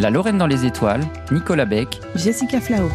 La Lorraine dans les étoiles, Nicolas Beck, Jessica Flao.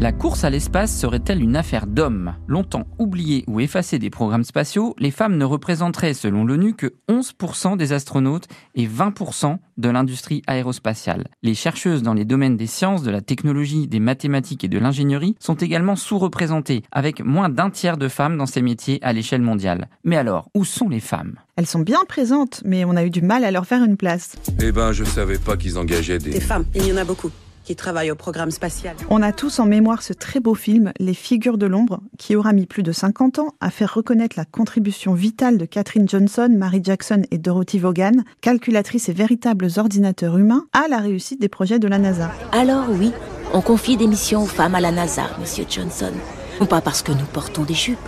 La course à l'espace serait-elle une affaire d'hommes? Longtemps oubliée ou effacée des programmes spatiaux, les femmes ne représenteraient, selon l'ONU, que 11% des astronautes et 20% de l'industrie aérospatiale. Les chercheuses dans les domaines des sciences, de la technologie, des mathématiques et de l'ingénierie sont également sous-représentées, avec moins d'un tiers de femmes dans ces métiers à l'échelle mondiale. Mais alors, où sont les femmes? Elles sont bien présentes, mais on a eu du mal à leur faire une place. Eh ben, je savais pas qu'ils engageaient des... Des femmes, il y en a beaucoup qui travaillent au programme spatial. On a tous en mémoire ce très beau film, Les figures de l'ombre, qui aura mis plus de 50 ans à faire reconnaître la contribution vitale de Catherine Johnson, Mary Jackson et Dorothy Vaughan, calculatrices et véritables ordinateurs humains, à la réussite des projets de la NASA. Alors oui, on confie des missions aux femmes à la NASA, Monsieur Johnson. Non pas parce que nous portons des jupes,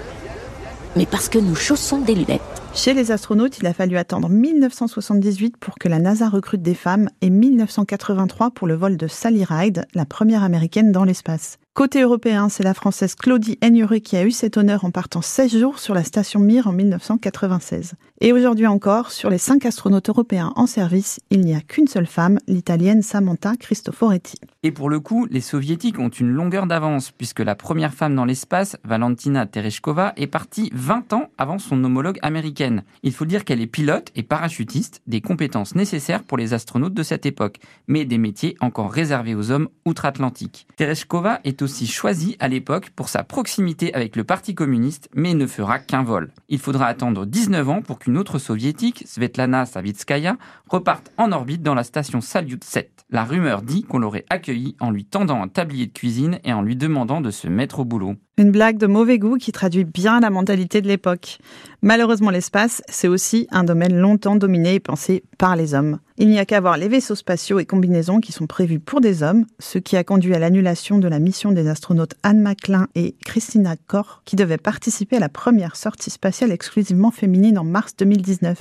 mais parce que nous chaussons des lunettes. Chez les astronautes, il a fallu attendre 1978 pour que la NASA recrute des femmes et 1983 pour le vol de Sally Ride, la première américaine dans l'espace. Côté européen, c'est la française Claudie Aigneret qui a eu cet honneur en partant 16 jours sur la station Mir en 1996. Et aujourd'hui encore, sur les 5 astronautes européens en service, il n'y a qu'une seule femme, l'italienne Samantha Cristoforetti. Et pour le coup, les soviétiques ont une longueur d'avance, puisque la première femme dans l'espace, Valentina Tereshkova, est partie 20 ans avant son homologue américaine. Il faut dire qu'elle est pilote et parachutiste, des compétences nécessaires pour les astronautes de cette époque, mais des métiers encore réservés aux hommes outre-Atlantique. Tereshkova est aussi choisie à l'époque pour sa proximité avec le Parti communiste, mais ne fera qu'un vol. Il faudra attendre 19 ans pour qu'une autre soviétique, Svetlana Savitskaya, reparte en orbite dans la station Salyut 7. La rumeur dit qu'on l'aurait accueillie en lui tendant un tablier de cuisine et en lui demandant de se mettre au boulot. Une blague de mauvais goût qui traduit bien la mentalité de l'époque. Malheureusement, l'espace, c'est aussi un domaine longtemps dominé et pensé par les hommes. Il n'y a qu'à voir les vaisseaux spatiaux et combinaisons qui sont prévus pour des hommes, ce qui a conduit à l'annulation de la mission des astronautes Anne McClain et Christina Koch, qui devaient participer à la première sortie spatiale exclusivement féminine en mars 2019.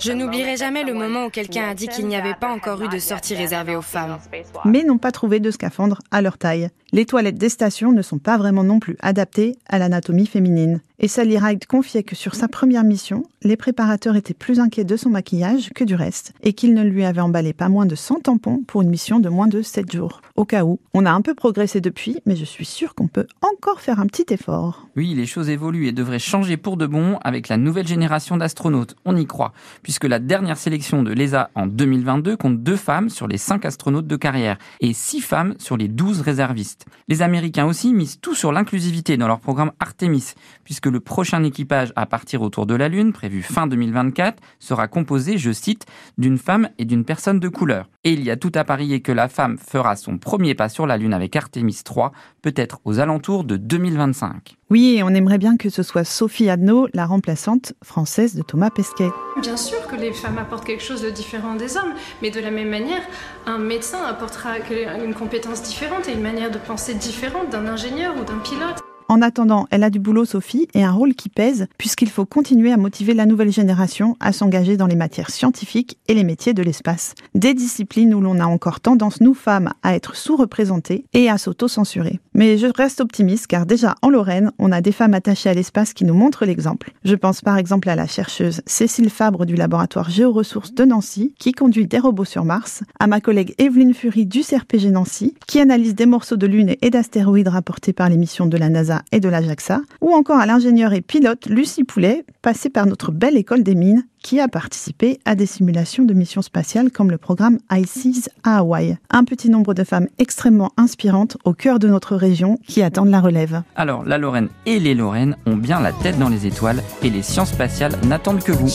Je n'oublierai jamais le moment où quelqu'un a dit qu'il n'y avait pas encore eu de sortie réservée aux femmes. Mais n'ont pas trouvé de scaphandre à leur taille. Les toilettes des stations ne sont pas vraiment non plus adaptées à l'anatomie féminine. Et Sally Ride confiait que sur sa première mission, les préparateurs étaient plus inquiets de son maquillage que du reste, et qu'ils ne lui avaient emballé pas moins de 100 tampons pour une mission de moins de 7 jours. Au cas où, on a un peu progressé depuis, mais je suis sûre qu'on peut encore faire un petit effort. Oui, les choses évoluent et devraient changer pour de bon avec la nouvelle génération d'astronautes, on y croit, puisque la dernière sélection de l'ESA en 2022 compte deux femmes sur les 5 astronautes de carrière, et 6 femmes sur les 12 réservistes. Les Américains aussi misent tout sur l'inclusivité dans leur programme Artemis, puisque le prochain équipage à partir autour de la Lune, prévu fin 2024, sera composé, je cite, d'une femme et d'une personne de couleur. Et il y a tout à parier que la femme fera son premier pas sur la Lune avec Artemis 3, peut-être aux alentours de 2025. Oui, et on aimerait bien que ce soit Sophie Adno, la remplaçante française de Thomas Pesquet. Bien sûr que les femmes apportent quelque chose de différent des hommes, mais de la même manière, un médecin apportera une compétence différente et une manière de penser différente d'un ingénieur ou d'un pilote. En attendant, elle a du boulot, Sophie, et un rôle qui pèse, puisqu'il faut continuer à motiver la nouvelle génération à s'engager dans les matières scientifiques et les métiers de l'espace. Des disciplines où l'on a encore tendance, nous femmes, à être sous-représentées et à s'auto-censurer. Mais je reste optimiste, car déjà en Lorraine, on a des femmes attachées à l'espace qui nous montrent l'exemple. Je pense par exemple à la chercheuse Cécile Fabre du laboratoire Géoressources de Nancy, qui conduit des robots sur Mars, à ma collègue Evelyne Fury du CRPG Nancy, qui analyse des morceaux de lune et d'astéroïdes rapportés par les missions de la NASA et de l'Ajaxa, ou encore à l'ingénieur et pilote Lucie Poulet, passée par notre belle école des mines, qui a participé à des simulations de missions spatiales comme le programme ICES à Hawaï. Un petit nombre de femmes extrêmement inspirantes au cœur de notre région qui attendent la relève. Alors, la Lorraine et les Lorraines ont bien la tête dans les étoiles et les sciences spatiales n'attendent que vous.